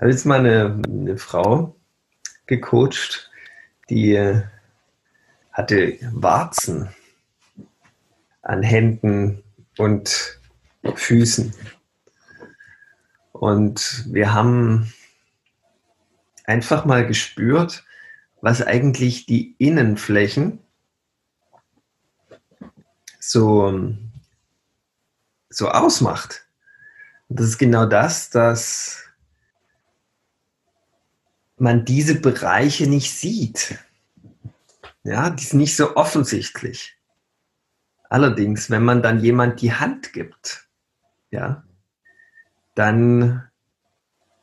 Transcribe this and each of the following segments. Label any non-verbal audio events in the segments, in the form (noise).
habe jetzt mal eine, eine Frau gecoacht, die äh, hatte Warzen an Händen und Füßen. Und wir haben einfach mal gespürt, was eigentlich die Innenflächen so, so ausmacht. Und das ist genau das, dass man diese Bereiche nicht sieht. Ja, die sind nicht so offensichtlich. Allerdings, wenn man dann jemand die Hand gibt, ja, dann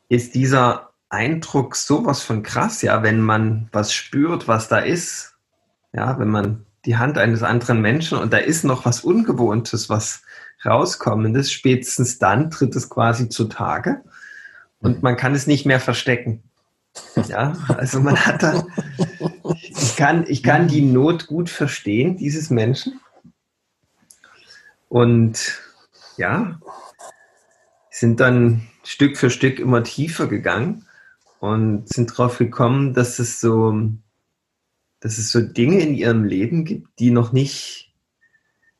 ist dieser Eindruck sowas von krass, ja, wenn man was spürt, was da ist, ja, wenn man die Hand eines anderen Menschen und da ist noch was Ungewohntes, was rauskommendes, spätestens dann tritt es quasi zutage und man kann es nicht mehr verstecken. Ja, also man hat da, ich kann, ich kann die Not gut verstehen, dieses Menschen. Und ja, sind dann Stück für Stück immer tiefer gegangen und sind darauf gekommen, dass es so, dass es so Dinge in ihrem Leben gibt, die noch nicht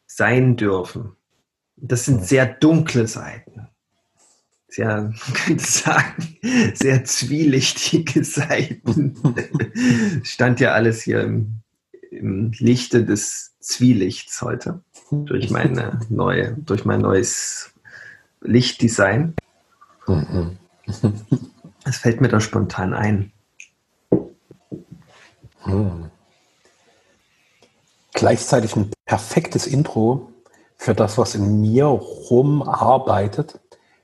sein dürfen. Das sind sehr dunkle Seiten sehr, (laughs) man könnte sagen, sehr zwielichtige Seiten. (laughs) Stand ja alles hier im, im Lichte des Zwielichts heute durch meine neue, durch mein neues Lichtdesign. Es fällt mir da spontan ein. Hm. Gleichzeitig ein perfektes Intro für das, was in mir rumarbeitet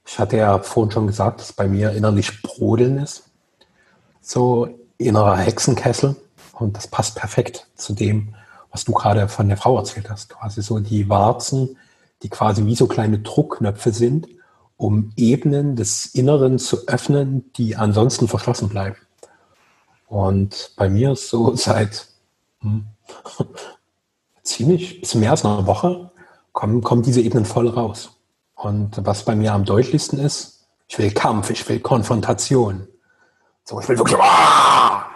ich hatte ja vorhin schon gesagt, dass bei mir innerlich Brodeln ist. So innerer Hexenkessel. Und das passt perfekt zu dem, was du gerade von der Frau erzählt hast. Quasi so die Warzen, die quasi wie so kleine Druckknöpfe sind, um Ebenen des Inneren zu öffnen, die ansonsten verschlossen bleiben. Und bei mir ist so (laughs) seit hm, (laughs) ziemlich, bisschen mehr als einer Woche, kommen, kommen diese Ebenen voll raus. Und was bei mir am deutlichsten ist, ich will Kampf, ich will Konfrontation. So, ich will wirklich, ah!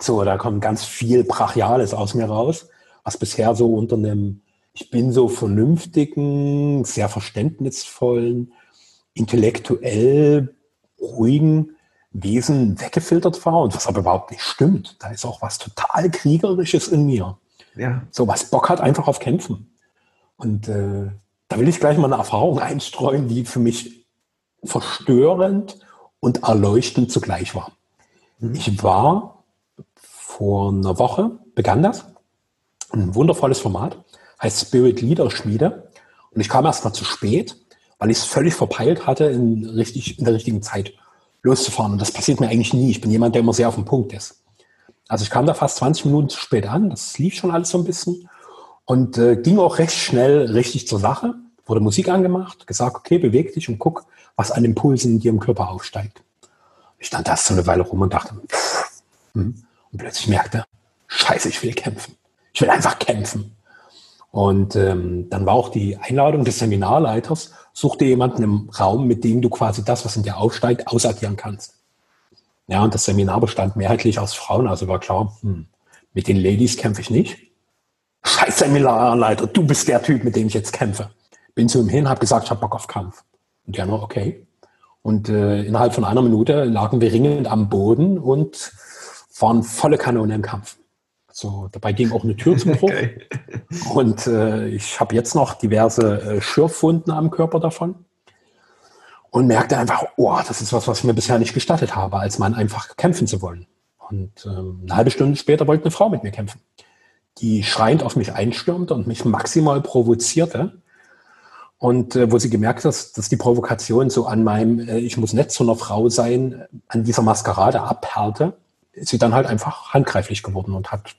so, da kommt ganz viel Brachiales aus mir raus, was bisher so unter einem, ich bin so vernünftigen, sehr verständnisvollen, intellektuell ruhigen Wesen weggefiltert war und was aber überhaupt nicht stimmt. Da ist auch was total Kriegerisches in mir. Ja. So was Bock hat einfach auf Kämpfen. Und äh, da will ich gleich mal eine Erfahrung einstreuen, die für mich verstörend und erleuchtend zugleich war. Mhm. Ich war vor einer Woche, begann das, ein wundervolles Format, heißt Spirit Leader Schmiede. Und ich kam erst mal zu spät, weil ich es völlig verpeilt hatte, in, richtig, in der richtigen Zeit loszufahren. Und das passiert mir eigentlich nie. Ich bin jemand, der immer sehr auf dem Punkt ist. Also ich kam da fast 20 Minuten zu spät an. Das lief schon alles so ein bisschen. Und äh, ging auch recht schnell richtig zur Sache. Wurde Musik angemacht, gesagt, okay, beweg dich und guck, was an Impulsen in dir im Körper aufsteigt. Ich stand da so eine Weile rum und dachte, pff, hm. und plötzlich merkte, scheiße, ich will kämpfen. Ich will einfach kämpfen. Und ähm, dann war auch die Einladung des Seminarleiters, such dir jemanden im Raum, mit dem du quasi das, was in dir aufsteigt, ausagieren kannst. Ja, und das Seminar bestand mehrheitlich aus Frauen, also war klar, hm, mit den Ladies kämpfe ich nicht. Scheiß Seminarleiter, du bist der Typ, mit dem ich jetzt kämpfe. Bin zu ihm hin, habe gesagt, ich habe Bock auf Kampf. Und der nur, okay. Und äh, innerhalb von einer Minute lagen wir ringend am Boden und waren volle Kanone im Kampf. So, dabei ging auch eine Tür zum Bruch. Okay. Und äh, ich habe jetzt noch diverse äh, Schürfwunden am Körper davon. Und merkte einfach, oh, das ist was, was ich mir bisher nicht gestattet habe, als Mann einfach kämpfen zu wollen. Und ähm, eine halbe Stunde später wollte eine Frau mit mir kämpfen die schreiend auf mich einstürmte und mich maximal provozierte. Und äh, wo sie gemerkt hat, dass die Provokation so an meinem, äh, ich muss nett zu einer Frau sein, an dieser Maskerade abperlte, ist sie dann halt einfach handgreiflich geworden und hat,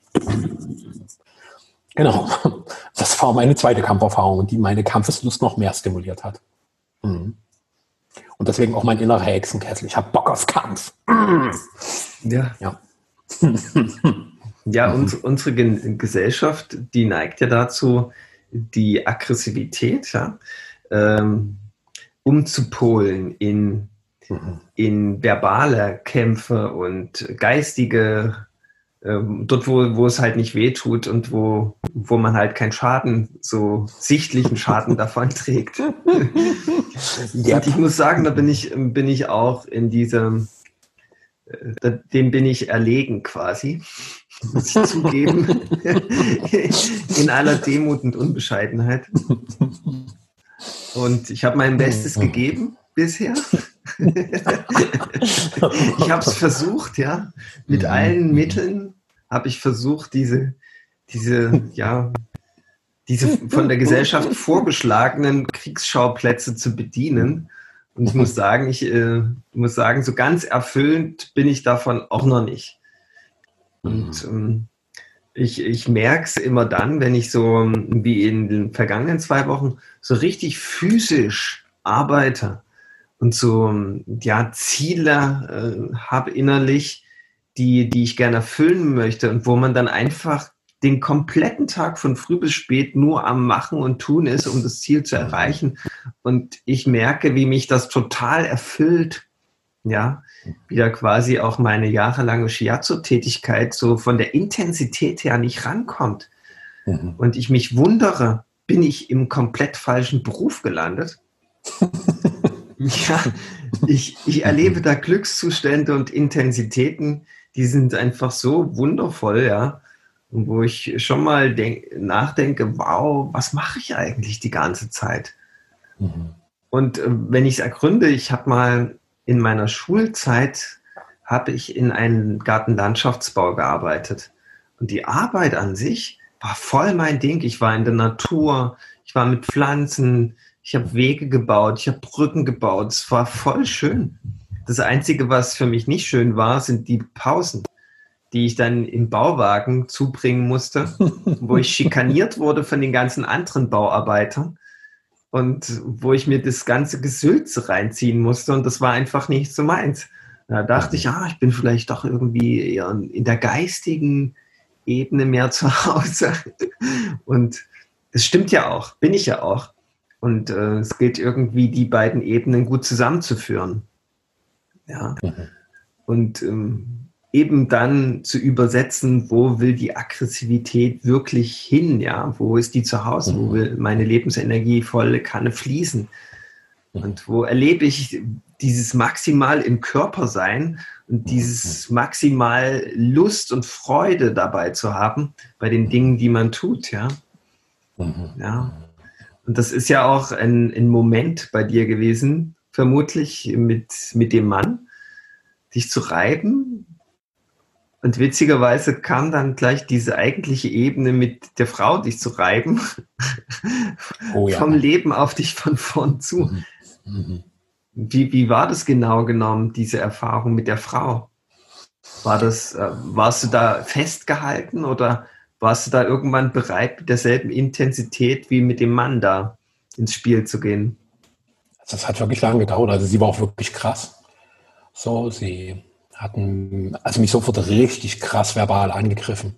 genau, (laughs) das war meine zweite Kampferfahrung, die meine Kampfeslust noch mehr stimuliert hat. Mhm. Und deswegen auch mein innerer Hexenkessel. Ich habe Bock auf Kampf. Ja. Ja. (laughs) Ja, mhm. uns, unsere Gesellschaft, die neigt ja dazu, die Aggressivität ja, ähm, umzupolen in mhm. in verbale Kämpfe und geistige ähm, dort, wo, wo es halt nicht weh tut und wo, wo man halt keinen Schaden, so sichtlichen Schaden (laughs) davon trägt. yep. Und ich muss sagen, da bin ich, bin ich auch in diesem, äh, dem bin ich erlegen quasi, muss ich zugeben, (laughs) in aller Demut und Unbescheidenheit. Und ich habe mein Bestes gegeben bisher. (laughs) ich habe es versucht, ja, mit allen Mitteln habe ich versucht, diese, diese, ja, diese von der Gesellschaft vorgeschlagenen Kriegsschauplätze zu bedienen. Und ich muss sagen, ich äh, muss sagen, so ganz erfüllend bin ich davon auch noch nicht. Und mhm. ähm, ich, ich merke es immer dann, wenn ich so wie in den vergangenen zwei Wochen so richtig physisch arbeite und so ja, Ziele äh, habe innerlich, die, die ich gerne erfüllen möchte und wo man dann einfach den kompletten Tag von früh bis spät nur am Machen und Tun ist, um das Ziel zu erreichen. Und ich merke, wie mich das total erfüllt, ja, wieder quasi auch meine jahrelange Shiatsu-Tätigkeit so von der Intensität her nicht rankommt. Mhm. Und ich mich wundere, bin ich im komplett falschen Beruf gelandet? (laughs) ja, ich, ich erlebe da Glückszustände und Intensitäten, die sind einfach so wundervoll, ja. Und wo ich schon mal denk, nachdenke, wow, was mache ich eigentlich die ganze Zeit? Mhm. Und äh, wenn ich es ergründe, ich habe mal in meiner Schulzeit habe ich in einem Gartenlandschaftsbau gearbeitet. Und die Arbeit an sich war voll mein Ding. Ich war in der Natur, ich war mit Pflanzen, ich habe Wege gebaut, ich habe Brücken gebaut. Es war voll schön. Das Einzige, was für mich nicht schön war, sind die Pausen, die ich dann im Bauwagen zubringen musste, wo ich schikaniert wurde von den ganzen anderen Bauarbeitern und wo ich mir das ganze Gesülze reinziehen musste und das war einfach nicht so meins. Da dachte ich, ah, ich bin vielleicht doch irgendwie eher in der geistigen Ebene mehr zu Hause. Und es stimmt ja auch, bin ich ja auch. Und äh, es gilt irgendwie, die beiden Ebenen gut zusammenzuführen. Ja. Mhm. Und ähm, eben dann zu übersetzen, wo will die Aggressivität wirklich hin, ja, wo ist die zu Hause, mhm. wo will meine Lebensenergie volle Kanne fließen mhm. und wo erlebe ich dieses maximal im Körper sein und mhm. dieses maximal Lust und Freude dabei zu haben bei den Dingen, die man tut, ja. Mhm. Ja. Und das ist ja auch ein, ein Moment bei dir gewesen, vermutlich mit, mit dem Mann, dich zu reiben, und witzigerweise kam dann gleich diese eigentliche Ebene mit der Frau, dich zu reiben, oh, ja. vom Leben auf dich von vorn zu. Mhm. Mhm. Wie, wie war das genau genommen, diese Erfahrung mit der Frau? War das, äh, warst du da festgehalten oder warst du da irgendwann bereit, mit derselben Intensität wie mit dem Mann da ins Spiel zu gehen? Das hat wirklich lange gedauert. Also sie war auch wirklich krass. So, sie hatten also mich sofort richtig krass verbal angegriffen.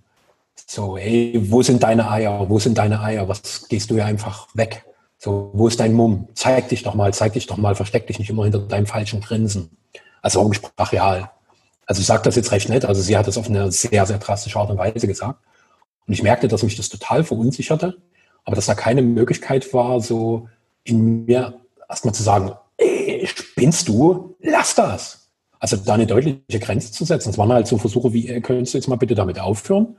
So, ey, wo sind deine Eier? Wo sind deine Eier? Was gehst du ja einfach weg? So, wo ist dein Mumm? Zeig dich doch mal, zeig dich doch mal, versteck dich nicht immer hinter deinem falschen Grinsen. Also brachial. Also ich sage das jetzt recht nett, also sie hat das auf eine sehr, sehr drastische Art und Weise gesagt. Und ich merkte, dass mich das total verunsicherte, aber dass da keine Möglichkeit war, so in mir erstmal zu sagen, ey, spinnst du? Lass das. Also da eine deutliche Grenze zu setzen. Es waren halt so Versuche wie, äh, könntest du jetzt mal bitte damit aufhören?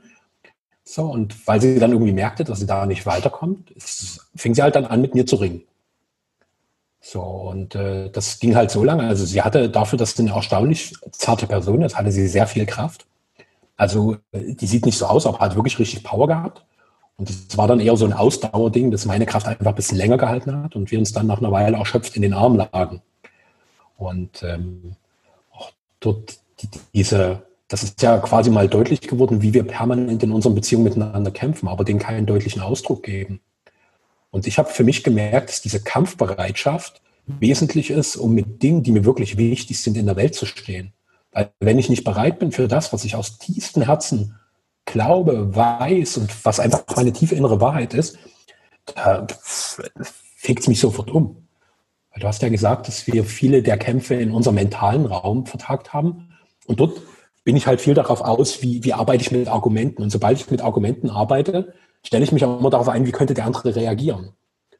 So, und weil sie dann irgendwie merkte, dass sie da nicht weiterkommt, fing sie halt dann an, mit mir zu ringen. So, und äh, das ging halt so lange. Also sie hatte dafür, dass sie eine erstaunlich zarte Person ist, hatte sie sehr viel Kraft. Also die sieht nicht so aus, aber hat wirklich richtig Power gehabt. Und es war dann eher so ein Ausdauerding, dass meine Kraft einfach ein bisschen länger gehalten hat und wir uns dann nach einer Weile erschöpft in den Armen lagen. Und ähm, dort diese, das ist ja quasi mal deutlich geworden, wie wir permanent in unseren Beziehungen miteinander kämpfen, aber denen keinen deutlichen Ausdruck geben. Und ich habe für mich gemerkt, dass diese Kampfbereitschaft wesentlich ist, um mit Dingen, die mir wirklich wichtig sind, in der Welt zu stehen. Weil wenn ich nicht bereit bin für das, was ich aus tiefstem Herzen glaube, weiß und was einfach meine tiefe innere Wahrheit ist, da fickt es mich sofort um. Du hast ja gesagt, dass wir viele der Kämpfe in unserem mentalen Raum vertagt haben. Und dort bin ich halt viel darauf aus, wie, wie arbeite ich mit Argumenten. Und sobald ich mit Argumenten arbeite, stelle ich mich auch immer darauf ein, wie könnte der andere reagieren.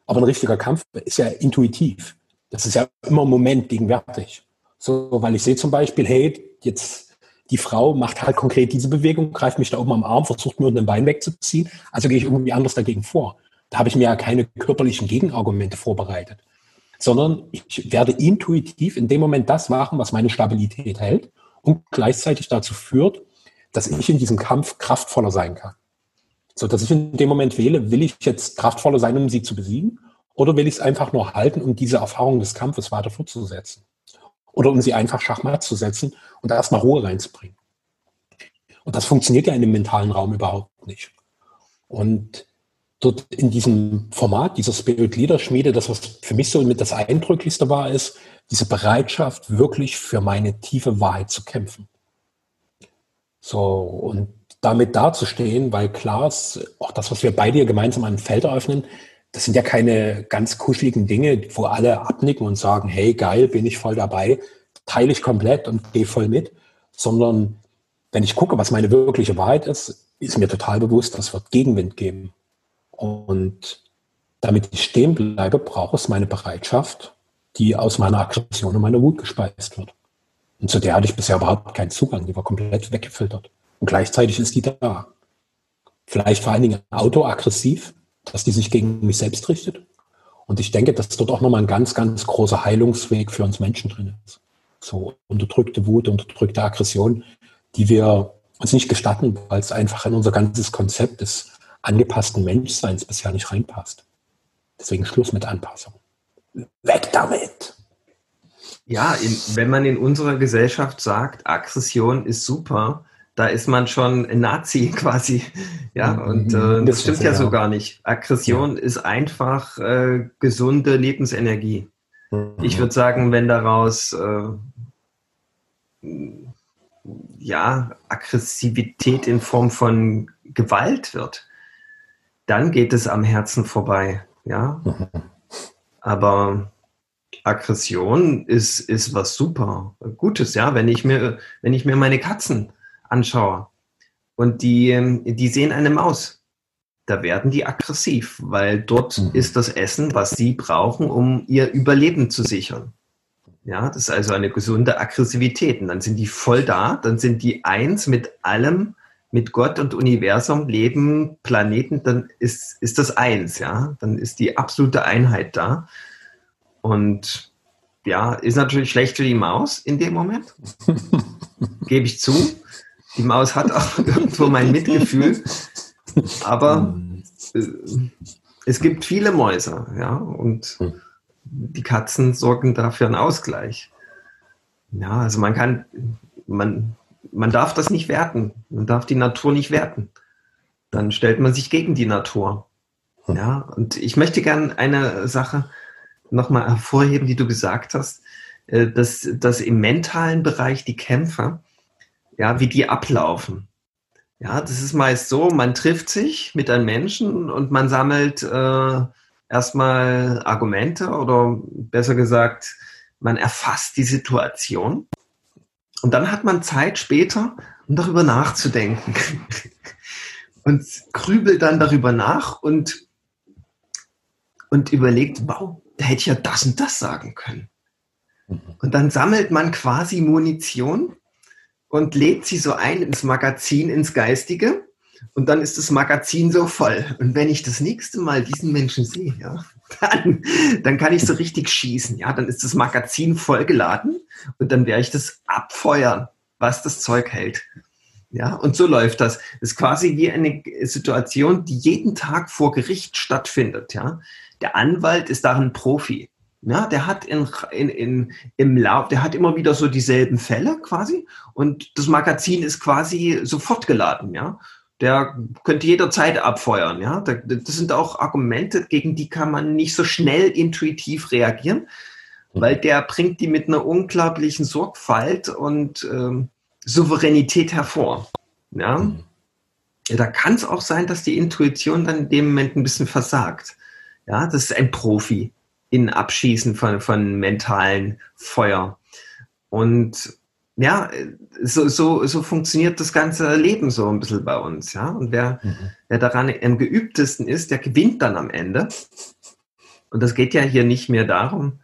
Aber ein richtiger Kampf ist ja intuitiv. Das ist ja immer im Moment gegenwärtig. So, weil ich sehe zum Beispiel, hey, jetzt die Frau macht halt konkret diese Bewegung, greift mich da oben am Arm, versucht mir unten ein Bein wegzuziehen. Also gehe ich irgendwie anders dagegen vor. Da habe ich mir ja keine körperlichen Gegenargumente vorbereitet, sondern ich werde intuitiv in dem Moment das machen, was meine Stabilität hält und gleichzeitig dazu führt, dass ich in diesem Kampf kraftvoller sein kann. So dass ich in dem Moment wähle, will ich jetzt kraftvoller sein, um sie zu besiegen, oder will ich es einfach nur halten, um diese Erfahrung des Kampfes weiter fortzusetzen? Oder um sie einfach schachmatt zu setzen und erstmal Ruhe reinzubringen. Und das funktioniert ja in dem mentalen Raum überhaupt nicht. Und dort in diesem Format, dieser Spirit Leader Schmiede, das, was für mich so mit das Eindrücklichste war, ist diese Bereitschaft, wirklich für meine tiefe Wahrheit zu kämpfen. So, und damit dazustehen, weil klar ist, auch das, was wir beide hier gemeinsam an Feld eröffnen, das sind ja keine ganz kuscheligen Dinge, wo alle abnicken und sagen, hey, geil, bin ich voll dabei, teile ich komplett und gehe voll mit, sondern wenn ich gucke, was meine wirkliche Wahrheit ist, ist mir total bewusst, das wird Gegenwind geben. Und damit ich stehen bleibe, brauche es meine Bereitschaft, die aus meiner Aggression und meiner Wut gespeist wird. Und zu der hatte ich bisher überhaupt keinen Zugang, die war komplett weggefiltert. Und gleichzeitig ist die da. Vielleicht vor allen Dingen autoaggressiv, dass die sich gegen mich selbst richtet. Und ich denke, dass dort auch nochmal ein ganz, ganz großer Heilungsweg für uns Menschen drin ist. So unterdrückte Wut, unterdrückte Aggression, die wir uns nicht gestatten, weil es einfach in unser ganzes Konzept des angepassten Menschseins bisher nicht reinpasst. Deswegen Schluss mit Anpassung. Weg damit! Ja, in, wenn man in unserer Gesellschaft sagt, Aggression ist super, da ist man schon ein Nazi (laughs) quasi. Ja, mhm. und äh, das stimmt ja so gar nicht. Aggression ja. ist einfach äh, gesunde Lebensenergie. Mhm. Ich würde sagen, wenn daraus äh, ja, Aggressivität in Form von Gewalt wird, dann geht es am Herzen vorbei. Ja, mhm. aber Aggression ist, ist was super Gutes, ja. Wenn ich mir, wenn ich mir meine Katzen anschaue und die, die sehen eine Maus, da werden die aggressiv, weil dort mhm. ist das Essen, was sie brauchen, um ihr Überleben zu sichern. Ja, das ist also eine gesunde Aggressivität. Und dann sind die voll da, dann sind die eins mit allem, mit Gott und Universum, Leben, Planeten, dann ist, ist das eins, ja. Dann ist die absolute Einheit da. Und ja, ist natürlich schlecht für die Maus in dem Moment. (laughs) Gebe ich zu. Die Maus hat auch (laughs) irgendwo mein Mitgefühl. Aber äh, es gibt viele Mäuse, ja, und die Katzen sorgen dafür einen Ausgleich. Ja, also man kann, man, man darf das nicht werten. Man darf die Natur nicht werten. Dann stellt man sich gegen die Natur. Ja, und ich möchte gerne eine Sache nochmal hervorheben, die du gesagt hast, äh, dass, dass im mentalen Bereich die Kämpfe, ja, wie die ablaufen. Ja, das ist meist so, man trifft sich mit einem Menschen und man sammelt äh, erstmal Argumente oder besser gesagt, man erfasst die Situation und dann hat man Zeit später, um darüber nachzudenken (laughs) und grübelt dann darüber nach und, und überlegt, wow, da hätte ich ja das und das sagen können. Mhm. Und dann sammelt man quasi Munition und lädt sie so ein ins Magazin, ins Geistige. Und dann ist das Magazin so voll. Und wenn ich das nächste Mal diesen Menschen sehe, ja, dann, dann kann ich so richtig schießen. Ja, dann ist das Magazin vollgeladen und dann werde ich das abfeuern, was das Zeug hält. Ja, und so läuft das. Das ist quasi wie eine Situation, die jeden Tag vor Gericht stattfindet. Ja, der Anwalt ist da ein Profi. Ja, der hat in, in, in, im Lauf, der hat immer wieder so dieselben Fälle quasi und das Magazin ist quasi sofort geladen, ja. Der könnte jederzeit abfeuern, ja. Das sind auch Argumente, gegen die kann man nicht so schnell intuitiv reagieren, weil der bringt die mit einer unglaublichen Sorgfalt und ähm, Souveränität hervor. Ja. Mhm. ja da kann es auch sein, dass die Intuition dann in dem Moment ein bisschen versagt. Ja, das ist ein Profi. in Abschießen von, von mentalen Feuer. Und ja, so, so, so funktioniert das ganze Leben so ein bisschen bei uns, ja. Und wer, mhm. wer daran am geübtesten ist, der gewinnt dann am Ende. Und das geht ja hier nicht mehr darum,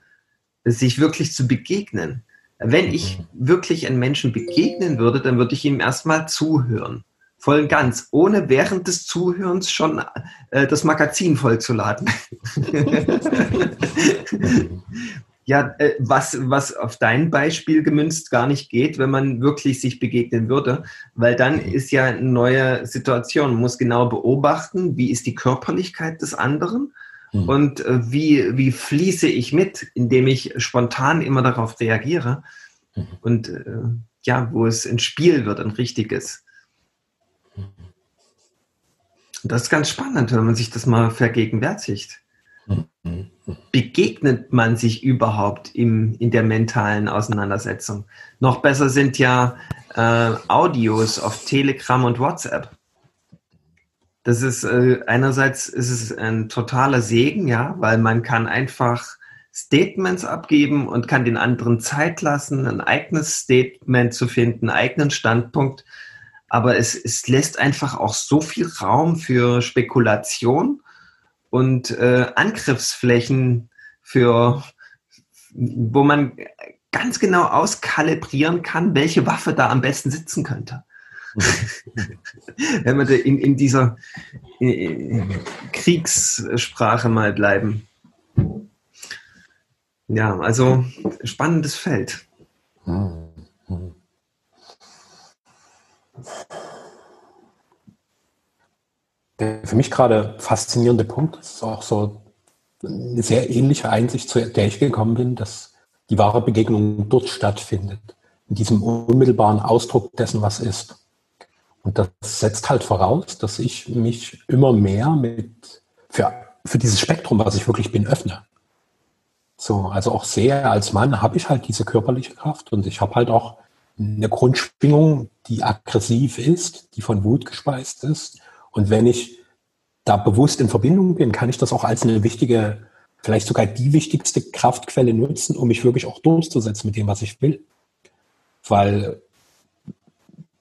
sich wirklich zu begegnen. Wenn ich mhm. wirklich einem Menschen begegnen würde, dann würde ich ihm erstmal zuhören. Voll und ganz, ohne während des Zuhörens schon äh, das Magazin vollzuladen. (laughs) (laughs) ja, äh, was, was auf dein Beispiel gemünzt gar nicht geht, wenn man wirklich sich begegnen würde, weil dann mhm. ist ja eine neue Situation. Man muss genau beobachten, wie ist die Körperlichkeit des anderen Mhm. Und äh, wie, wie fließe ich mit, indem ich spontan immer darauf reagiere mhm. und äh, ja, wo es ein Spiel wird, ein richtiges. Mhm. Das ist ganz spannend, wenn man sich das mal vergegenwärtigt. Mhm. Begegnet man sich überhaupt im, in der mentalen Auseinandersetzung? Noch besser sind ja äh, Audios auf Telegram und WhatsApp. Das ist äh, einerseits ist es ein totaler Segen, ja, weil man kann einfach Statements abgeben und kann den anderen Zeit lassen, ein eigenes Statement zu finden, einen eigenen Standpunkt. Aber es, es lässt einfach auch so viel Raum für Spekulation und äh, Angriffsflächen für, wo man ganz genau auskalibrieren kann, welche Waffe da am besten sitzen könnte. (laughs) Wenn wir in, in dieser Kriegssprache mal bleiben. Ja, also spannendes Feld. Der für mich gerade faszinierende Punkt ist auch so eine sehr ähnliche Einsicht, zu der ich gekommen bin, dass die wahre Begegnung dort stattfindet, in diesem unmittelbaren Ausdruck dessen, was ist. Und das setzt halt voraus, dass ich mich immer mehr mit für, für dieses Spektrum, was ich wirklich bin, öffne. So, also auch sehr als Mann habe ich halt diese körperliche Kraft und ich habe halt auch eine Grundschwingung, die aggressiv ist, die von Wut gespeist ist. Und wenn ich da bewusst in Verbindung bin, kann ich das auch als eine wichtige, vielleicht sogar die wichtigste Kraftquelle nutzen, um mich wirklich auch durchzusetzen mit dem, was ich will. Weil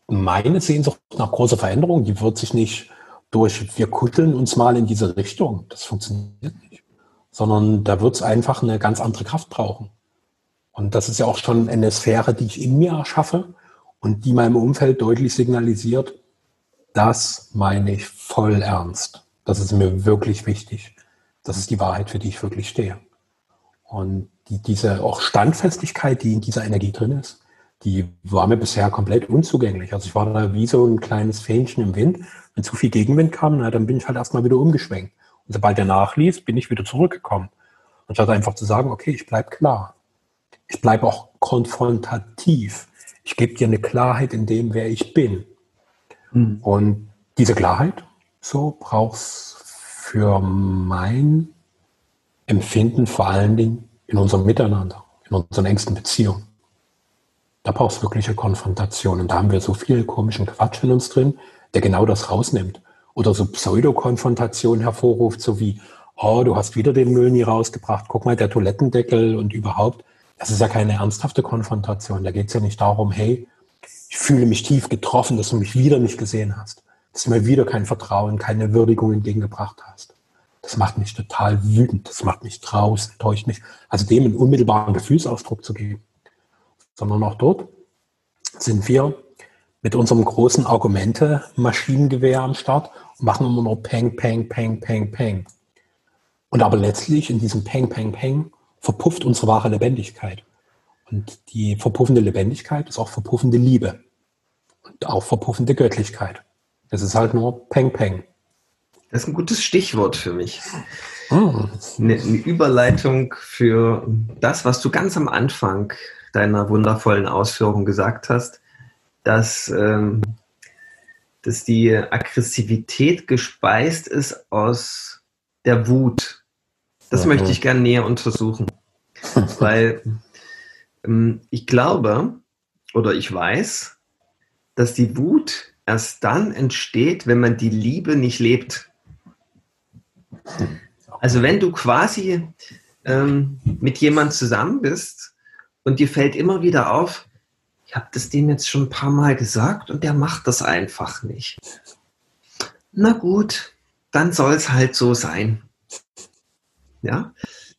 meine Sehnsucht nach großer Veränderung, die wird sich nicht durch, wir kutteln uns mal in diese Richtung. Das funktioniert nicht. Sondern da wird es einfach eine ganz andere Kraft brauchen. Und das ist ja auch schon eine Sphäre, die ich in mir erschaffe und die meinem Umfeld deutlich signalisiert, das meine ich voll ernst. Das ist mir wirklich wichtig. Das ist die Wahrheit, für die ich wirklich stehe. Und die, diese auch Standfestigkeit, die in dieser Energie drin ist, die war mir bisher komplett unzugänglich. Also ich war da wie so ein kleines Fähnchen im Wind. Wenn zu viel Gegenwind kam, na, dann bin ich halt erstmal wieder umgeschwenkt. Und sobald der nachließ, bin ich wieder zurückgekommen. Und statt einfach zu sagen, okay, ich bleib klar. Ich bleibe auch konfrontativ. Ich gebe dir eine Klarheit in dem, wer ich bin. Mhm. Und diese Klarheit, so brauchst für mein Empfinden vor allen Dingen in unserem Miteinander, in unseren engsten Beziehungen. Da brauchst du wirkliche Konfrontation. Und da haben wir so viel komischen Quatsch in uns drin, der genau das rausnimmt. Oder so Pseudokonfrontation hervorruft, so wie, oh, du hast wieder den Müll nie rausgebracht, guck mal, der Toilettendeckel und überhaupt. Das ist ja keine ernsthafte Konfrontation. Da geht es ja nicht darum, hey, ich fühle mich tief getroffen, dass du mich wieder nicht gesehen hast. Dass du mir wieder kein Vertrauen, keine Würdigung entgegengebracht hast. Das macht mich total wütend, das macht mich draußen, täuscht mich. Also dem einen unmittelbaren Gefühlsausdruck zu geben sondern auch dort sind wir mit unserem großen Argumente-Maschinengewehr am Start und machen immer nur Peng, Peng, Peng, Peng, Peng. Und aber letztlich in diesem Peng, Peng, Peng verpufft unsere wahre Lebendigkeit. Und die verpuffende Lebendigkeit ist auch verpuffende Liebe und auch verpuffende Göttlichkeit. Es ist halt nur Peng, Peng. Das ist ein gutes Stichwort für mich. Hm. Eine, eine Überleitung für das, was du ganz am Anfang deiner wundervollen Ausführung gesagt hast, dass, ähm, dass die Aggressivität gespeist ist aus der Wut. Das mhm. möchte ich gerne näher untersuchen. (laughs) Weil ich glaube oder ich weiß, dass die Wut erst dann entsteht, wenn man die Liebe nicht lebt. Also wenn du quasi ähm, mit jemand zusammen bist und dir fällt immer wieder auf, ich habe das dem jetzt schon ein paar Mal gesagt und der macht das einfach nicht. Na gut, dann soll es halt so sein. Ja,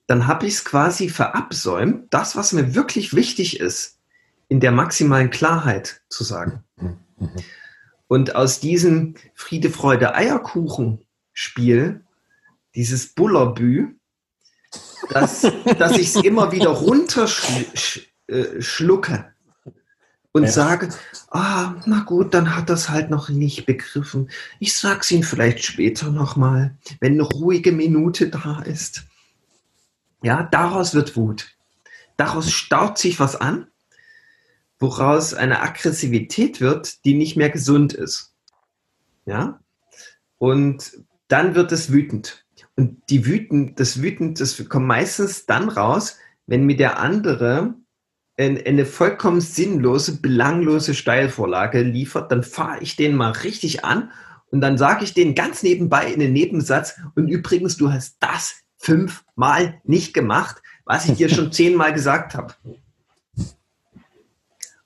dann habe ich es quasi verabsäumt, das, was mir wirklich wichtig ist, in der maximalen Klarheit zu sagen. Und aus diesem Friede, Freude, Eierkuchen Spiel, dieses Bullerbü, (laughs) dass, dass ich es immer wieder runterschlucke äh, und ja. sage, ah, na gut, dann hat das halt noch nicht begriffen. Ich sag's ihm vielleicht später nochmal, wenn eine ruhige Minute da ist. Ja, daraus wird Wut. Daraus staut sich was an, woraus eine Aggressivität wird, die nicht mehr gesund ist. Ja? Und dann wird es wütend. Und die wütend, das wütend, das kommt meistens dann raus, wenn mir der andere eine vollkommen sinnlose, belanglose Steilvorlage liefert, dann fahre ich den mal richtig an und dann sage ich den ganz nebenbei in den Nebensatz und übrigens, du hast das fünfmal nicht gemacht, was ich dir schon (laughs) zehnmal gesagt habe.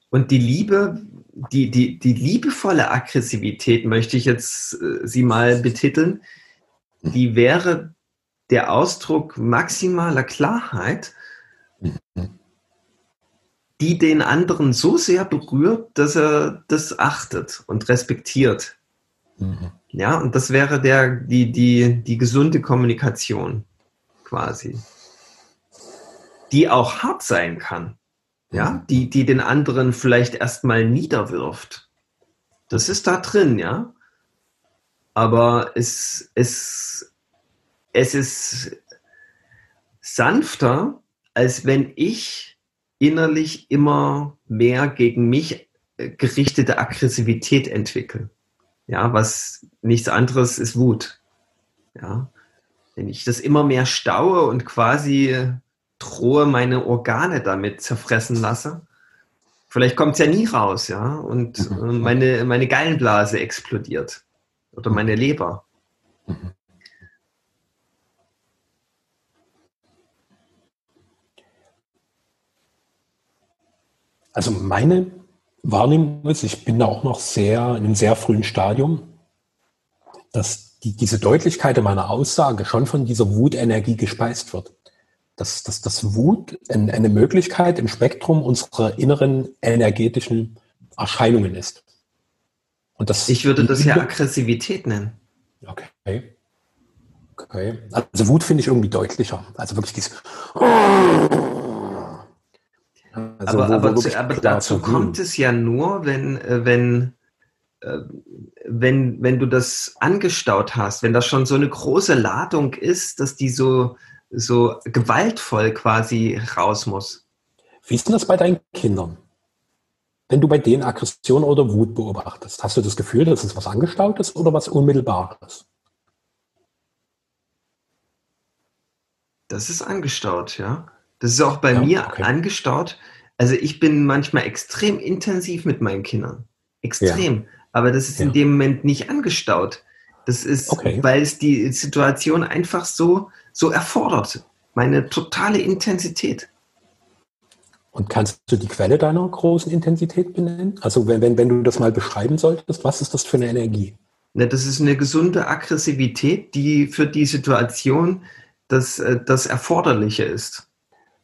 Und die Liebe, die, die, die liebevolle Aggressivität, möchte ich jetzt äh, sie mal betiteln, die wäre der Ausdruck maximaler Klarheit, die den anderen so sehr berührt, dass er das achtet und respektiert. Mhm. Ja, und das wäre der, die, die, die gesunde Kommunikation quasi. Die auch hart sein kann. Ja, die, die den anderen vielleicht erstmal niederwirft. Das ist da drin, ja. Aber es, es, es ist sanfter, als wenn ich innerlich immer mehr gegen mich äh, gerichtete Aggressivität entwickle. Ja, was nichts anderes ist Wut. Ja, wenn ich das immer mehr staue und quasi drohe, meine Organe damit zerfressen lasse, vielleicht kommt es ja nie raus, ja, und mhm. meine, meine Gallenblase explodiert oder meine Leber. Mhm. Also meine Wahrnehmung ist, ich bin da auch noch sehr in einem sehr frühen Stadium, dass die, diese Deutlichkeit in meiner Aussage schon von dieser Wutenergie gespeist wird. Dass, dass das Wut eine Möglichkeit im Spektrum unserer inneren energetischen Erscheinungen ist. Und das ich würde das ja Aggressivität nennen. Okay. Okay. Also Wut finde ich irgendwie deutlicher. Also wirklich dieses. Also aber, aber, zu, aber dazu kommt es ja nur, wenn, äh, wenn, wenn, wenn du das angestaut hast, wenn das schon so eine große Ladung ist, dass die so, so gewaltvoll quasi raus muss. Wie ist denn das bei deinen Kindern? Wenn du bei denen Aggression oder Wut beobachtest, hast du das Gefühl, dass es was Angestautes oder was Unmittelbares? Das ist angestaut, ja. Das ist auch bei ja, mir okay. angestaut. Also ich bin manchmal extrem intensiv mit meinen Kindern. Extrem. Ja. Aber das ist ja. in dem Moment nicht angestaut. Das ist, okay. weil es die Situation einfach so, so erfordert. Meine totale Intensität. Und kannst du die Quelle deiner großen Intensität benennen? Also wenn, wenn, wenn du das mal beschreiben solltest, was ist das für eine Energie? Na, das ist eine gesunde Aggressivität, die für die Situation das, äh, das Erforderliche ist.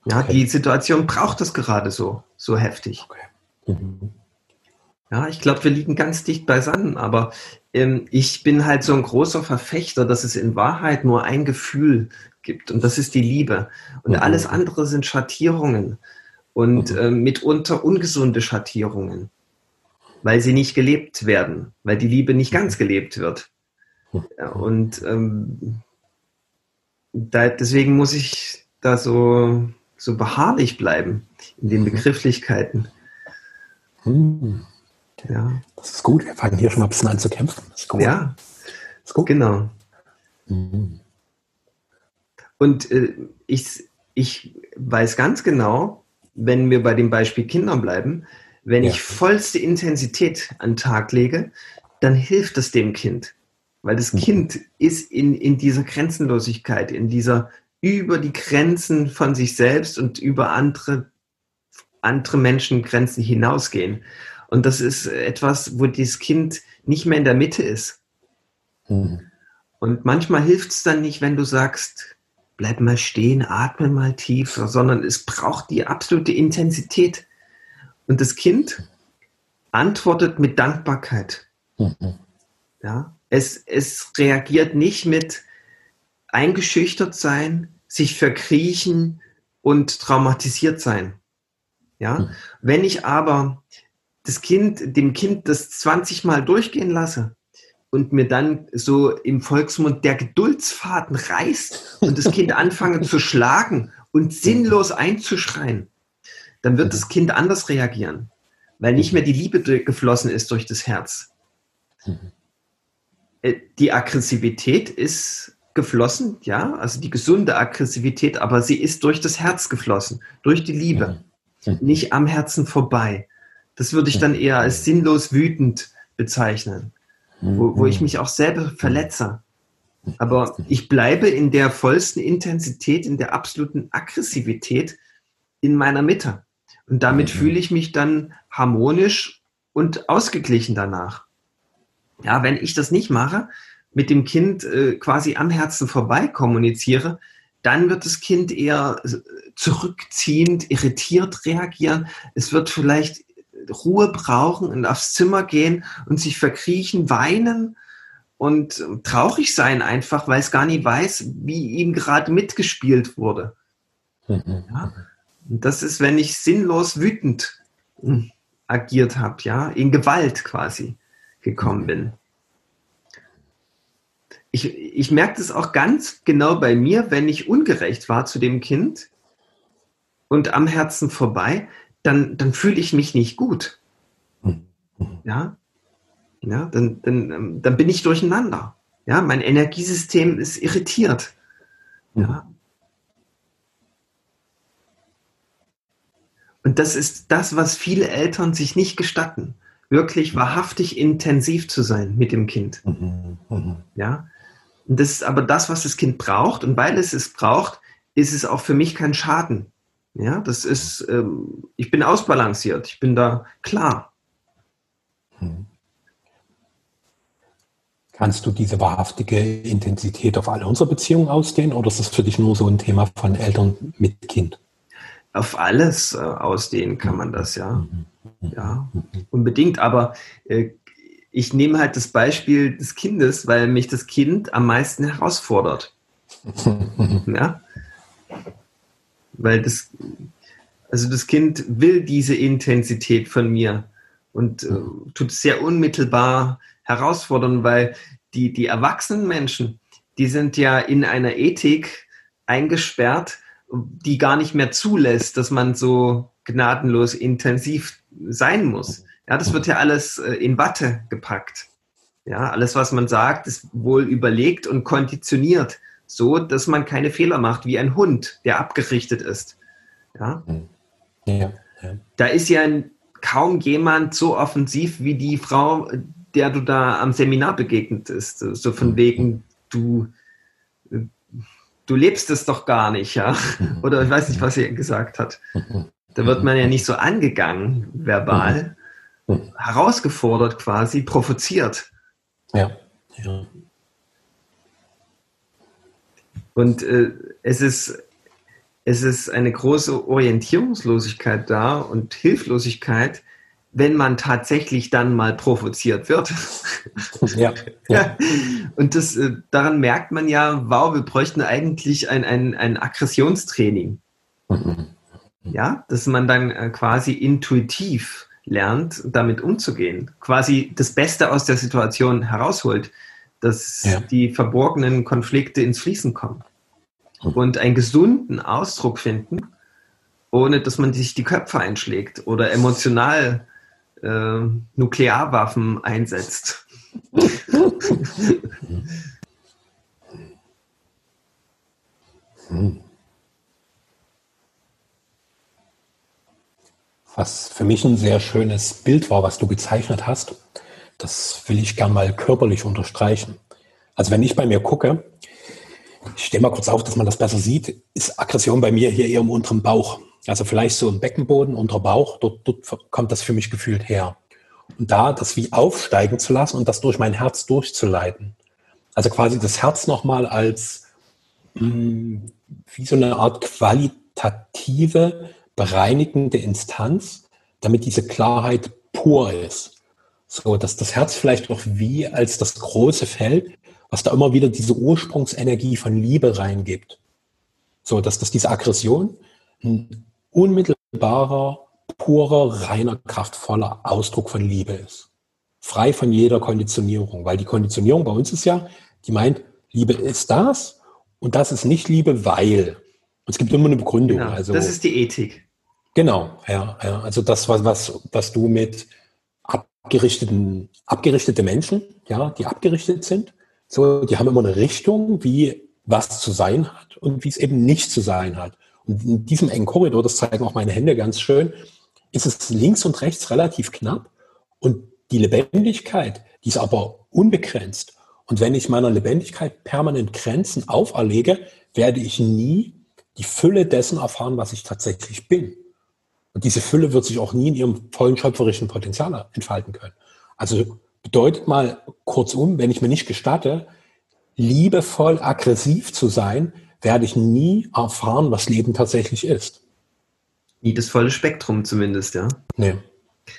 Ja, okay. die Situation braucht es gerade so, so heftig. Okay. Mhm. Ja, ich glaube, wir liegen ganz dicht beisammen, aber ähm, ich bin halt so ein großer Verfechter, dass es in Wahrheit nur ein Gefühl gibt und das ist die Liebe. Und mhm. alles andere sind Schattierungen und mhm. äh, mitunter ungesunde Schattierungen, weil sie nicht gelebt werden, weil die Liebe nicht ganz mhm. gelebt wird. Mhm. Ja, und ähm, da, deswegen muss ich da so so beharrlich bleiben in den mhm. Begrifflichkeiten. Hm. Ja. Das ist gut. Wir fangen hier schon mal ein bisschen an zu kämpfen. Das ist gut. Ja, ist gut. genau. Mhm. Und äh, ich, ich weiß ganz genau, wenn wir bei dem Beispiel Kindern bleiben, wenn ja. ich vollste Intensität an den Tag lege, dann hilft es dem Kind. Weil das mhm. Kind ist in, in dieser Grenzenlosigkeit, in dieser über die Grenzen von sich selbst und über andere, andere Menschengrenzen hinausgehen. Und das ist etwas, wo dieses Kind nicht mehr in der Mitte ist. Mhm. Und manchmal hilft es dann nicht, wenn du sagst, bleib mal stehen, atme mal tief, sondern es braucht die absolute Intensität. Und das Kind antwortet mit Dankbarkeit. Mhm. Ja, es, es reagiert nicht mit eingeschüchtert sein, sich verkriechen und traumatisiert sein. Ja, mhm. wenn ich aber das Kind, dem Kind das 20 Mal durchgehen lasse und mir dann so im Volksmund der Geduldsfaden reißt und das Kind anfange zu schlagen und sinnlos einzuschreien, dann wird das Kind anders reagieren, weil nicht mehr die Liebe geflossen ist durch das Herz. Äh, die Aggressivität ist geflossen, ja, also die gesunde Aggressivität, aber sie ist durch das Herz geflossen, durch die Liebe, nicht am Herzen vorbei. Das würde ich dann eher als sinnlos wütend bezeichnen, wo, wo ich mich auch selber verletze. Aber ich bleibe in der vollsten Intensität, in der absoluten Aggressivität in meiner Mitte. Und damit mhm. fühle ich mich dann harmonisch und ausgeglichen danach. Ja, wenn ich das nicht mache, mit dem Kind äh, quasi am Herzen vorbei kommuniziere, dann wird das Kind eher äh, zurückziehend, irritiert reagieren. Es wird vielleicht Ruhe brauchen und aufs Zimmer gehen und sich verkriechen, weinen und traurig sein einfach, weil es gar nicht weiß, wie ihm gerade mitgespielt wurde. Mhm. Ja? Und das ist, wenn ich sinnlos wütend hm, agiert habe, ja, in Gewalt quasi gekommen bin. Ich, ich merke das auch ganz genau bei mir, wenn ich ungerecht war zu dem Kind und am Herzen vorbei, dann, dann fühle ich mich nicht gut. Ja, ja dann, dann, ähm, dann bin ich durcheinander. Ja, mein Energiesystem ist irritiert. Ja. Und das ist das, was viele Eltern sich nicht gestatten, wirklich wahrhaftig intensiv zu sein mit dem Kind. Mhm, mhm. Ja, und das ist aber das, was das Kind braucht. Und weil es es braucht, ist es auch für mich kein Schaden. Ja, das ist, ähm, ich bin ausbalanciert, ich bin da klar. Hm. Kannst du diese wahrhaftige Intensität auf alle unsere Beziehungen ausdehnen oder ist das für dich nur so ein Thema von Eltern mit Kind? Auf alles äh, ausdehnen kann man das, ja. Mhm. Ja, unbedingt. Aber äh, ich nehme halt das Beispiel des Kindes, weil mich das Kind am meisten herausfordert. (laughs) ja weil das, also das Kind will diese Intensität von mir und äh, tut es sehr unmittelbar herausfordern, weil die, die erwachsenen Menschen, die sind ja in einer Ethik eingesperrt, die gar nicht mehr zulässt, dass man so gnadenlos intensiv sein muss. Ja, das wird ja alles äh, in Watte gepackt. Ja, alles, was man sagt, ist wohl überlegt und konditioniert so, dass man keine Fehler macht, wie ein Hund, der abgerichtet ist. Ja? Hm. ja, ja. Da ist ja kaum jemand so offensiv wie die Frau, der du da am Seminar begegnet ist. So von hm. wegen, du, du lebst es doch gar nicht, ja. Hm. Oder ich weiß nicht, was er gesagt hat. Da wird man ja nicht so angegangen, verbal, herausgefordert quasi, provoziert. Ja. ja. Und äh, es, ist, es ist eine große Orientierungslosigkeit da und Hilflosigkeit, wenn man tatsächlich dann mal provoziert wird. (laughs) Ja, ja. Und das, äh, daran merkt man ja, wow, wir bräuchten eigentlich ein, ein, ein Aggressionstraining. Mhm. Ja, dass man dann äh, quasi intuitiv lernt, damit umzugehen, quasi das Beste aus der Situation herausholt dass ja. die verborgenen Konflikte ins Fließen kommen. Und einen gesunden Ausdruck finden, ohne dass man sich die Köpfe einschlägt oder emotional äh, Nuklearwaffen einsetzt. Was für mich ein sehr schönes Bild war, was du gezeichnet hast, das will ich gern mal körperlich unterstreichen. Also wenn ich bei mir gucke, Ich stehe mal kurz auf, dass man das besser sieht. Ist Aggression bei mir hier eher im unteren Bauch. Also vielleicht so im Beckenboden, unterer Bauch, dort, dort kommt das für mich gefühlt her. Und da das wie aufsteigen zu lassen und das durch mein Herz durchzuleiten. Also quasi das Herz nochmal als mh, mm, wie so eine Art qualitative, bereinigende Instanz, damit diese Klarheit pur ist. So, dass das Herz vielleicht auch wie als das große Feld, was da immer wieder diese Ursprungsenergie von Liebe reingibt. So, dass das diese Aggression ein unmittelbarer, purer, reiner, kraftvoller Ausdruck von Liebe ist. Frei von jeder Konditionierung. Weil die Konditionierung bei uns ist ja, die meint, Liebe ist das und das ist nicht Liebe, weil. Und es gibt immer eine Begründung. Genau, also, das ist die Ethik. Genau, ja, ja. Also das, was, was, was du mit abgerichteten, abgerichtete Menschen, ja, die abgerichtet sind, so, die haben immer eine Richtung, wie was zu sein hat und wie es eben nicht zu sein hat. Und in diesem engen Korridor, das zeigen auch meine Hände ganz schön, ist es links und rechts relativ knapp und die Lebendigkeit, die ist aber unbegrenzt. Und wenn ich meiner Lebendigkeit permanent Grenzen auferlege, werde ich nie die Fülle dessen erfahren, was ich tatsächlich bin. Und diese Fülle wird sich auch nie in ihrem vollen schöpferischen Potenzial entfalten können. Also bedeutet mal kurzum, wenn ich mir nicht gestatte, liebevoll aggressiv zu sein, werde ich nie erfahren, was Leben tatsächlich ist. Nie das volle Spektrum zumindest, ja? Nee.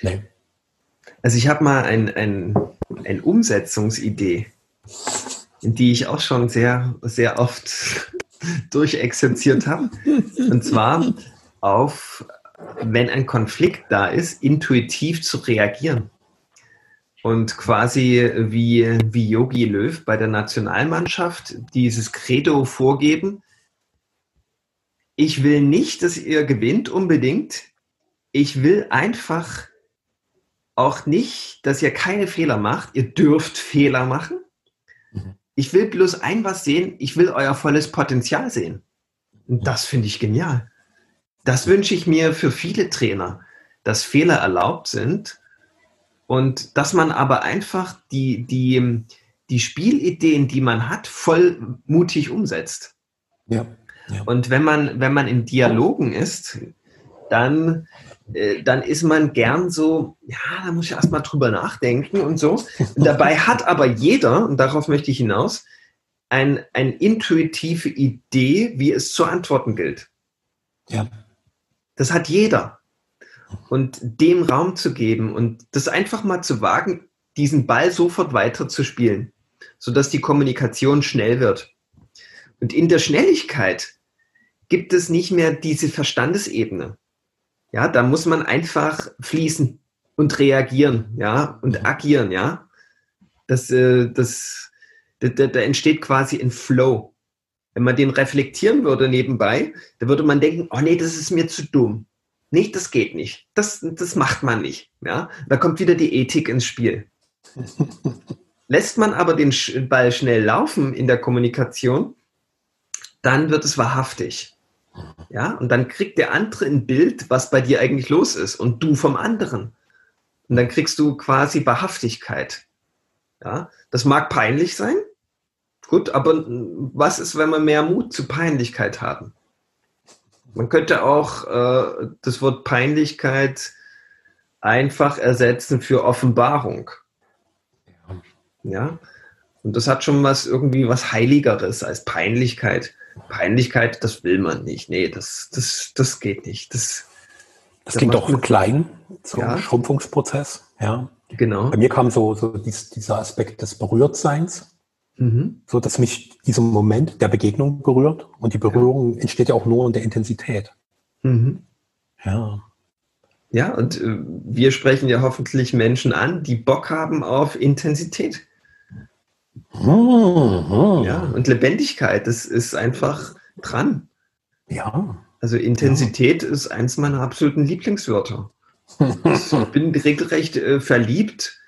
nee. Also ich habe mal ein, ein, eine Umsetzungsidee, die ich auch schon sehr, sehr oft (laughs) durchexerziert habe. Und zwar auf, wenn ein Konflikt da ist, intuitiv zu reagieren. Und quasi wie, wie Yogi Löw bei der Nationalmannschaft dieses Credo vorgeben. Ich will nicht, dass ihr gewinnt unbedingt. Ich will einfach auch nicht, dass ihr keine Fehler macht. Ihr dürft Fehler machen. Mhm. Ich will bloß ein was sehen. Ich will euer volles Potenzial sehen. Und das finde ich genial. Das wünsche ich mir für viele Trainer, dass Fehler erlaubt sind und dass man aber einfach die, die, die Spielideen, die man hat, voll mutig umsetzt. Ja, ja. Und wenn man, wenn man in Dialogen ist, dann, äh, dann ist man gern so, ja, da muss ich erstmal drüber nachdenken und so. Und (laughs) dabei hat aber jeder, und darauf möchte ich hinaus, ein, eine intuitive Idee, wie es zu antworten gilt. Ja. Das hat jeder und dem Raum zu geben und das einfach mal zu wagen, diesen Ball sofort weiter zu spielen, sodass die Kommunikation schnell wird. Und in der Schnelligkeit gibt es nicht mehr diese Verstandesebene. Ja, da muss man einfach fließen und reagieren, ja, und agieren, ja. Das, äh, das, da, da entsteht quasi ein Flow. Wenn man den reflektieren würde nebenbei, da würde man denken, oh nee, das ist mir zu dumm. Nicht, das geht nicht. Das, das macht man nicht. Ja? Da kommt wieder die Ethik ins Spiel. (laughs) Lässt man aber den Ball schnell laufen in der Kommunikation, dann wird es wahrhaftig. Ja, und dann kriegt der andere ein Bild, was bei dir eigentlich los ist und du vom anderen. Und dann kriegst du quasi Wahrhaftigkeit. Ja, das mag peinlich sein. Gut, aber was ist, wenn wir mehr Mut zu Peinlichkeit haben? Man könnte auch äh, das Wort Peinlichkeit einfach ersetzen für Offenbarung. Ja. Und das hat schon was irgendwie was Heiligeres als Peinlichkeit. Peinlichkeit, das will man nicht. Nee, das, das, das geht nicht. Das, das klingt auch klein, so ja. Schrumpfungsprozess. Ja. Genau. Bei mir kam so, so dies, dieser Aspekt des Berührtseins. Mhm. So dass mich dieser Moment der Begegnung berührt und die Berührung ja. entsteht ja auch nur in der Intensität. Mhm. Ja. Ja, und äh, wir sprechen ja hoffentlich Menschen an, die Bock haben auf Intensität. Mhm. Ja, und Lebendigkeit, das ist einfach dran. Ja. Also Intensität ja. ist eins meiner absoluten Lieblingswörter. (laughs) ich bin regelrecht äh, verliebt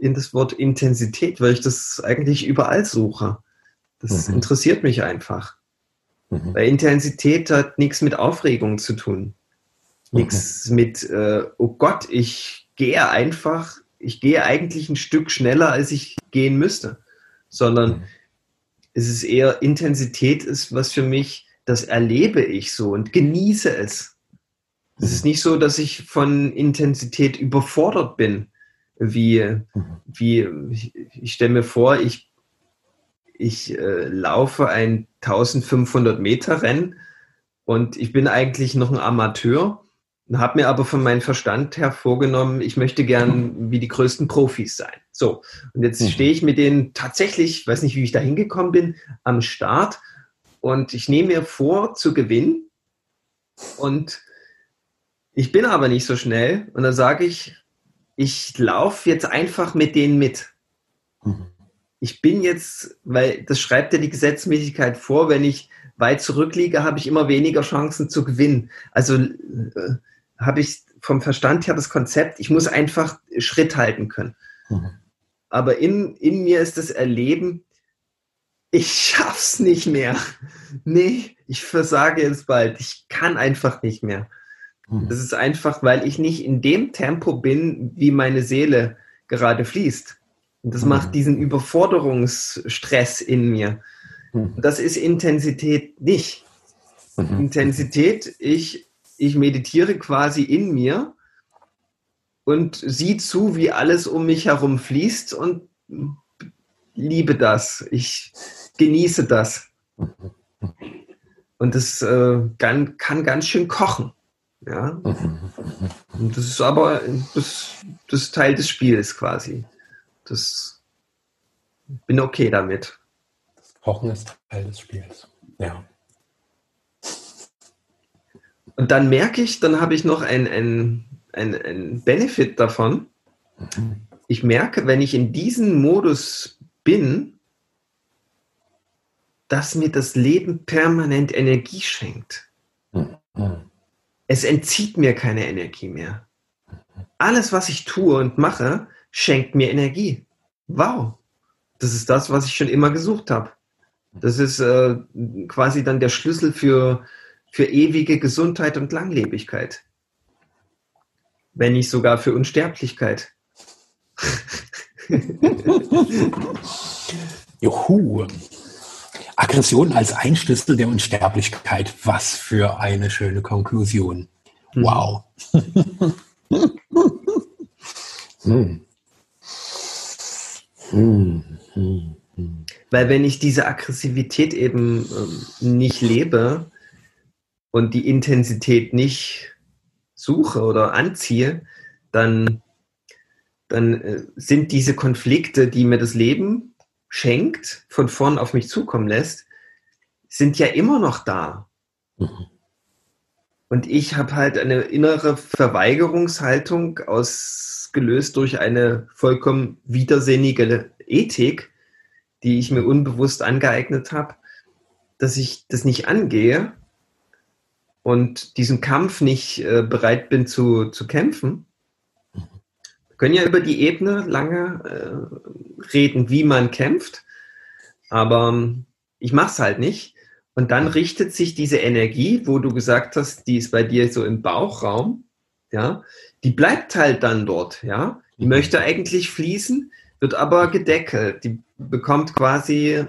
in das Wort Intensität, weil ich das eigentlich überall suche. Das mhm. interessiert mich einfach. Mhm. Weil Intensität hat nichts mit Aufregung zu tun. Nichts mhm. mit, äh, oh Gott, ich gehe einfach, ich gehe eigentlich ein Stück schneller, als ich gehen müsste. Sondern mhm. es ist eher Intensität ist, was für mich, das erlebe ich so und genieße es. Es ist nicht so, dass ich von Intensität überfordert bin, wie, mhm. wie ich, ich stelle mir vor, ich, ich äh, laufe ein 1500 Meter Rennen und ich bin eigentlich noch ein Amateur, habe mir aber von meinem Verstand her vorgenommen, ich möchte gern wie die größten Profis sein. So, und jetzt mhm. stehe ich mit denen tatsächlich, weiß nicht, wie ich da hingekommen bin, am Start und ich nehme mir vor zu gewinnen und ich bin aber nicht so schnell und dann sage ich, ich laufe jetzt einfach mit denen mit. Mhm. Ich bin jetzt, weil das schreibt ja die Gesetzmäßigkeit vor, wenn ich weit zurückliege, habe ich immer weniger Chancen zu gewinnen. Also äh, habe ich vom Verstand her das Konzept, ich muss einfach Schritt halten können. Mhm. Aber in, in mir ist das Erleben, ich schaff's nicht mehr. Nee, ich versage jetzt bald. Ich kann einfach nicht mehr. Mhm. Das ist einfach, weil ich nicht in dem Tempo bin, wie meine Seele gerade fließt. Und das mhm. macht diesen Überforderungsstress in mir. Mhm. Das ist Intensität nicht. Mhm. Intensität, ich, ich meditiere quasi in mir und sieh zu, wie alles um mich herum fließt und liebe das. Ich genieße das. Und das äh, kann, kann ganz schön kochen. Ja. Und das ist aber das, das ist Teil des Spiels quasi. Das bin okay damit. Kochen ist Teil des Spiels. Ja. Und dann merke ich, dann habe ich noch ein, ein, ein, ein Benefit davon. Mhm. Ich merke, wenn ich in diesem Modus bin, dass mir das Leben permanent Energie schenkt. Mhm. Es entzieht mir keine Energie mehr. Alles, was ich tue und mache, schenkt mir Energie. Wow. Das ist das, was ich schon immer gesucht habe. Das ist äh, quasi dann der Schlüssel für, für ewige Gesundheit und Langlebigkeit. Wenn nicht sogar für Unsterblichkeit. (laughs) Juhu. Aggression als ein Schlüssel der Unsterblichkeit. Was für eine schöne Konklusion. Hm. Wow. hm. Hm. Hm. Weil wenn ich diese Aggressivität eben ähm, nicht lebe und die Intensität nicht suche oder anziehe, dann, dann äh, sind diese Konflikte, die mir das Leben schenkt, von vorn auf mich zukommen lässt, sind ja immer noch da. Mhm. Und ich habe halt eine innere Verweigerungshaltung ausgelöst durch eine vollkommen widersinnige Ethik, die ich mir unbewusst angeeignet habe, dass ich das nicht angehe und diesen Kampf nicht äh, bereit bin zu, zu kämpfen. Wir können ja über die Ebene lange äh, reden, wie man kämpft, aber ähm, ich mache es halt nicht. Und dann richtet sich diese Energie, wo du gesagt hast, die ist bei dir so im Bauchraum, ja, die bleibt halt dann dort, ja. Die mhm. möchte eigentlich fließen, wird aber gedeckelt. Die bekommt quasi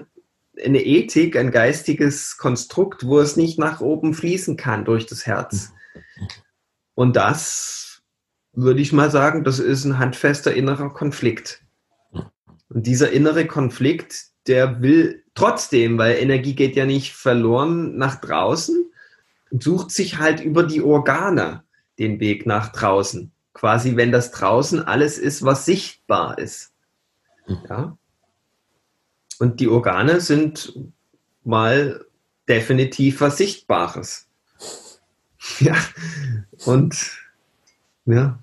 eine Ethik, ein geistiges Konstrukt, wo es nicht nach oben fließen kann durch das Herz. Und das würde ich mal sagen, das ist ein handfester innerer Konflikt. Und dieser innere Konflikt, der will trotzdem, weil Energie geht ja nicht verloren nach draußen, sucht sich halt über die Organe den Weg nach draußen. Quasi, wenn das draußen alles ist, was sichtbar ist. Ja? Und die Organe sind mal definitiv was Sichtbares. (laughs) Ja, und ja.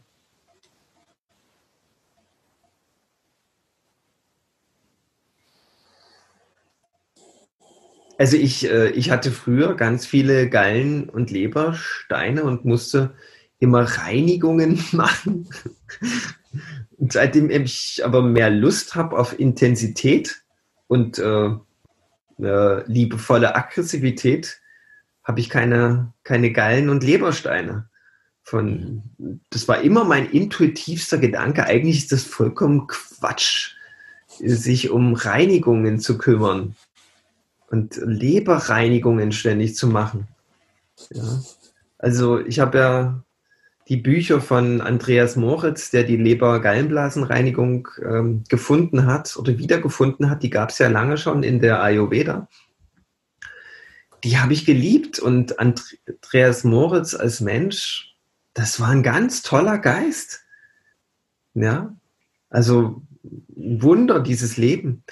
Also ich, äh, ich hatte früher ganz viele Gallen- und Lebersteine und musste immer Reinigungen (laughs) machen. Und seitdem ich aber mehr Lust habe auf Intensität und äh, liebevolle Aggressivität, habe ich keine, keine Gallen und Lebersteine. Von, das war immer mein intuitivster Gedanke. Eigentlich ist das vollkommen Quatsch, sich um Reinigungen zu kümmern. Und Leberreinigungen ständig zu machen. Ja. Also ich habe ja die Bücher von Andreas Moritz, der die Leber-Gallenblasenreinigung ähm, gefunden hat oder wiedergefunden hat, die gab es ja lange schon in der Ayurveda. Die habe ich geliebt und Andreas Moritz als Mensch, das war ein ganz toller Geist. Ja, also Wunder, dieses Leben.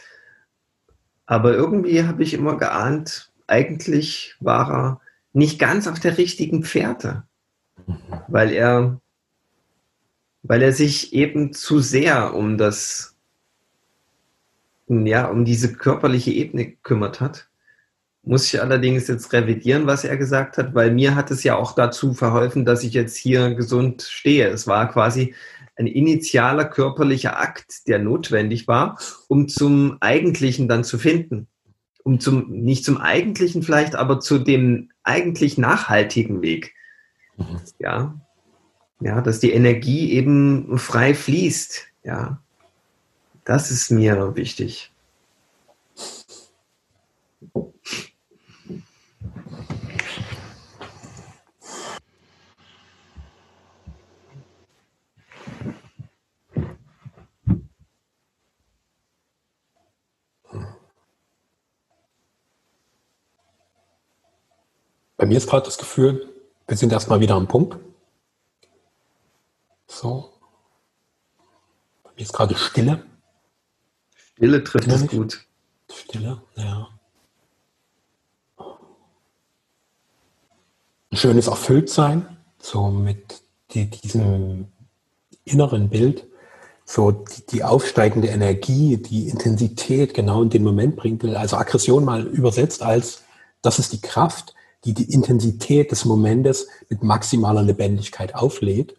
Aber irgendwie habe ich immer geahnt, eigentlich war er nicht ganz auf der richtigen Pferde weil er, weil er sich eben zu sehr um das, ja, um diese körperliche Ebene gekümmert hat. Muss ich allerdings jetzt revidieren, was er gesagt hat, weil mir hat es ja auch dazu verholfen, dass ich jetzt hier gesund stehe. Es war quasi ein initialer körperlicher Akt, der notwendig war, um zum Eigentlichen dann zu finden. Um zum, nicht zum Eigentlichen vielleicht, aber zu dem eigentlich nachhaltigen Weg. Mhm. Ja. Ja, dass die Energie eben frei fließt. Ja. Das ist mir wichtig. Bei mir ist gerade das Gefühl, wir sind erstmal wieder am Punkt. So. Bei mir ist gerade Stille. Stille trifft es gut. Stille, ja. Ein schönes Erfülltsein, so mit die, diesem inneren Bild, so die, die, aufsteigende Energie, die Intensität genau in den Moment bringt. Also Aggression mal übersetzt als, das ist die Kraft, die die Intensität des Momentes mit maximaler Lebendigkeit auflädt.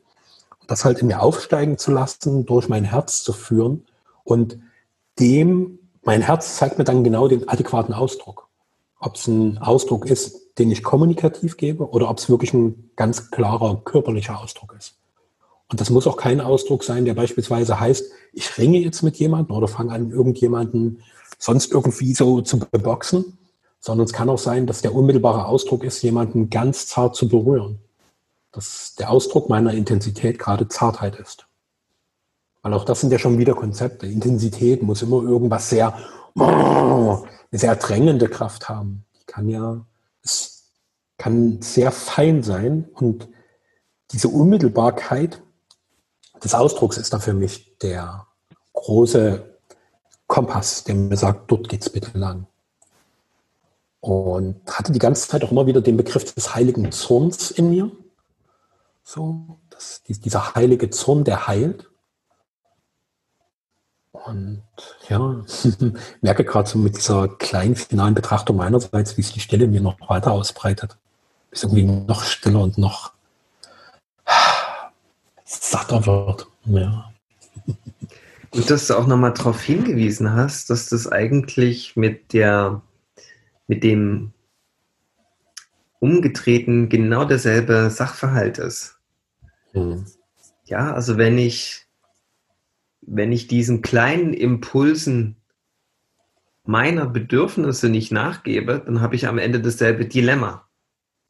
Das halt in mir aufsteigen zu lassen, durch mein Herz zu führen und dem, mein Herz zeigt mir dann genau den adäquaten Ausdruck. Ob es ein Ausdruck ist, den ich kommunikativ gebe oder ob es wirklich ein ganz klarer körperlicher Ausdruck ist. Und das muss auch kein Ausdruck sein, der beispielsweise heißt, ich ringe jetzt mit jemandem oder fange an, irgendjemanden sonst irgendwie so zu beboxen, sondern es kann auch sein, dass der unmittelbare Ausdruck ist, jemanden ganz zart zu berühren. Dass der Ausdruck meiner Intensität gerade Zartheit ist. Weil auch das sind ja schon wieder Konzepte. Intensität muss immer irgendwas sehr, sehr drängende Kraft haben. Die kann ja, es kann sehr fein sein und diese Unmittelbarkeit des Ausdrucks ist da für mich der große Kompass, der mir sagt, dort geht's bitte lang. Und hatte die ganze Zeit auch immer wieder den Begriff des heiligen Zorns in mir. So, das, dieser heilige Zorn, der heilt. Und ja, (laughs) merke gerade so mit dieser kleinen finalen Betrachtung meinerseits, wie sich die Stille mir noch weiter ausbreitet. Bis irgendwie noch stiller und noch satter wird. Ja. Gut, dass du auch nochmal darauf hingewiesen hast, dass das eigentlich mit der mit dem umgetreten genau derselbe Sachverhalt ist. Mhm. Ja, also wenn ich, wenn ich diesen kleinen Impulsen meiner Bedürfnisse nicht nachgebe, dann habe ich am Ende dasselbe Dilemma.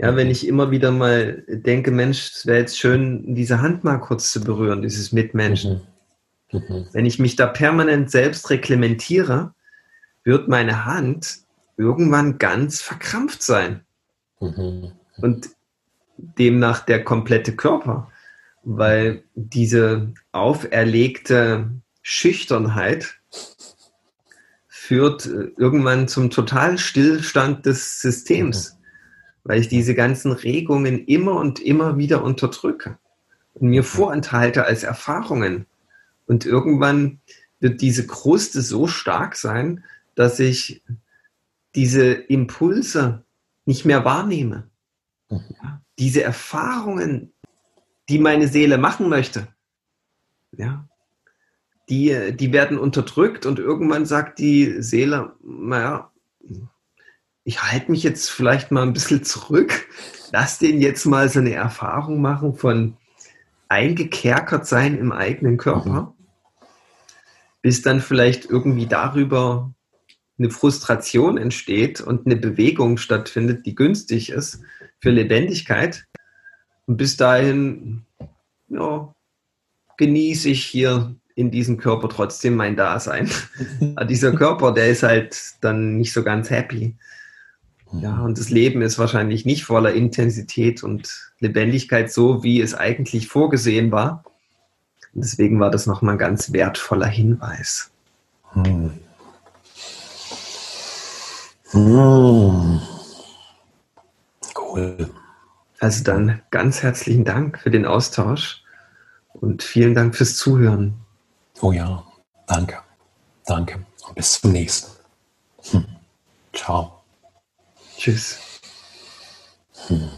Ja, wenn ich immer wieder mal denke, Mensch, es wäre jetzt schön, diese Hand mal kurz zu berühren, dieses Mitmenschen. Mhm. Mhm. Wenn ich mich da permanent selbst reklementiere, wird meine Hand irgendwann ganz verkrampft sein. Mhm. Und demnach der komplette Körper, weil diese auferlegte Schüchternheit führt äh, irgendwann zum totalen Stillstand des Systems, mhm. weil ich diese ganzen Regungen immer und immer wieder unterdrücke und mir mhm. vorenthalte als Erfahrungen. Und irgendwann wird diese Kruste so stark sein, dass ich diese Impulse nicht mehr wahrnehme. Mhm. Ja, diese Erfahrungen, die meine Seele machen möchte, ja, die, die werden unterdrückt und irgendwann sagt die Seele, naja, ich halte mich jetzt vielleicht mal ein bisschen zurück, lass den jetzt mal so eine Erfahrung machen von eingekerkert sein im eigenen Körper, mhm. bis dann vielleicht irgendwie darüber eine Frustration entsteht und eine Bewegung stattfindet, die günstig ist für Lebendigkeit. Und bis dahin ja, genieße ich hier in diesem Körper trotzdem mein Dasein. (laughs) dieser Körper, der ist halt dann nicht so ganz happy. Ja, und das Leben ist wahrscheinlich nicht voller Intensität und Lebendigkeit, so wie es eigentlich vorgesehen war. Und deswegen war das nochmal ein ganz wertvoller Hinweis. Hm. Cool. Also dann ganz herzlichen Dank für den Austausch und vielen Dank fürs Zuhören. Oh ja, danke. Danke. Und bis zum nächsten. Hm. Ciao. Tschüss. Hm.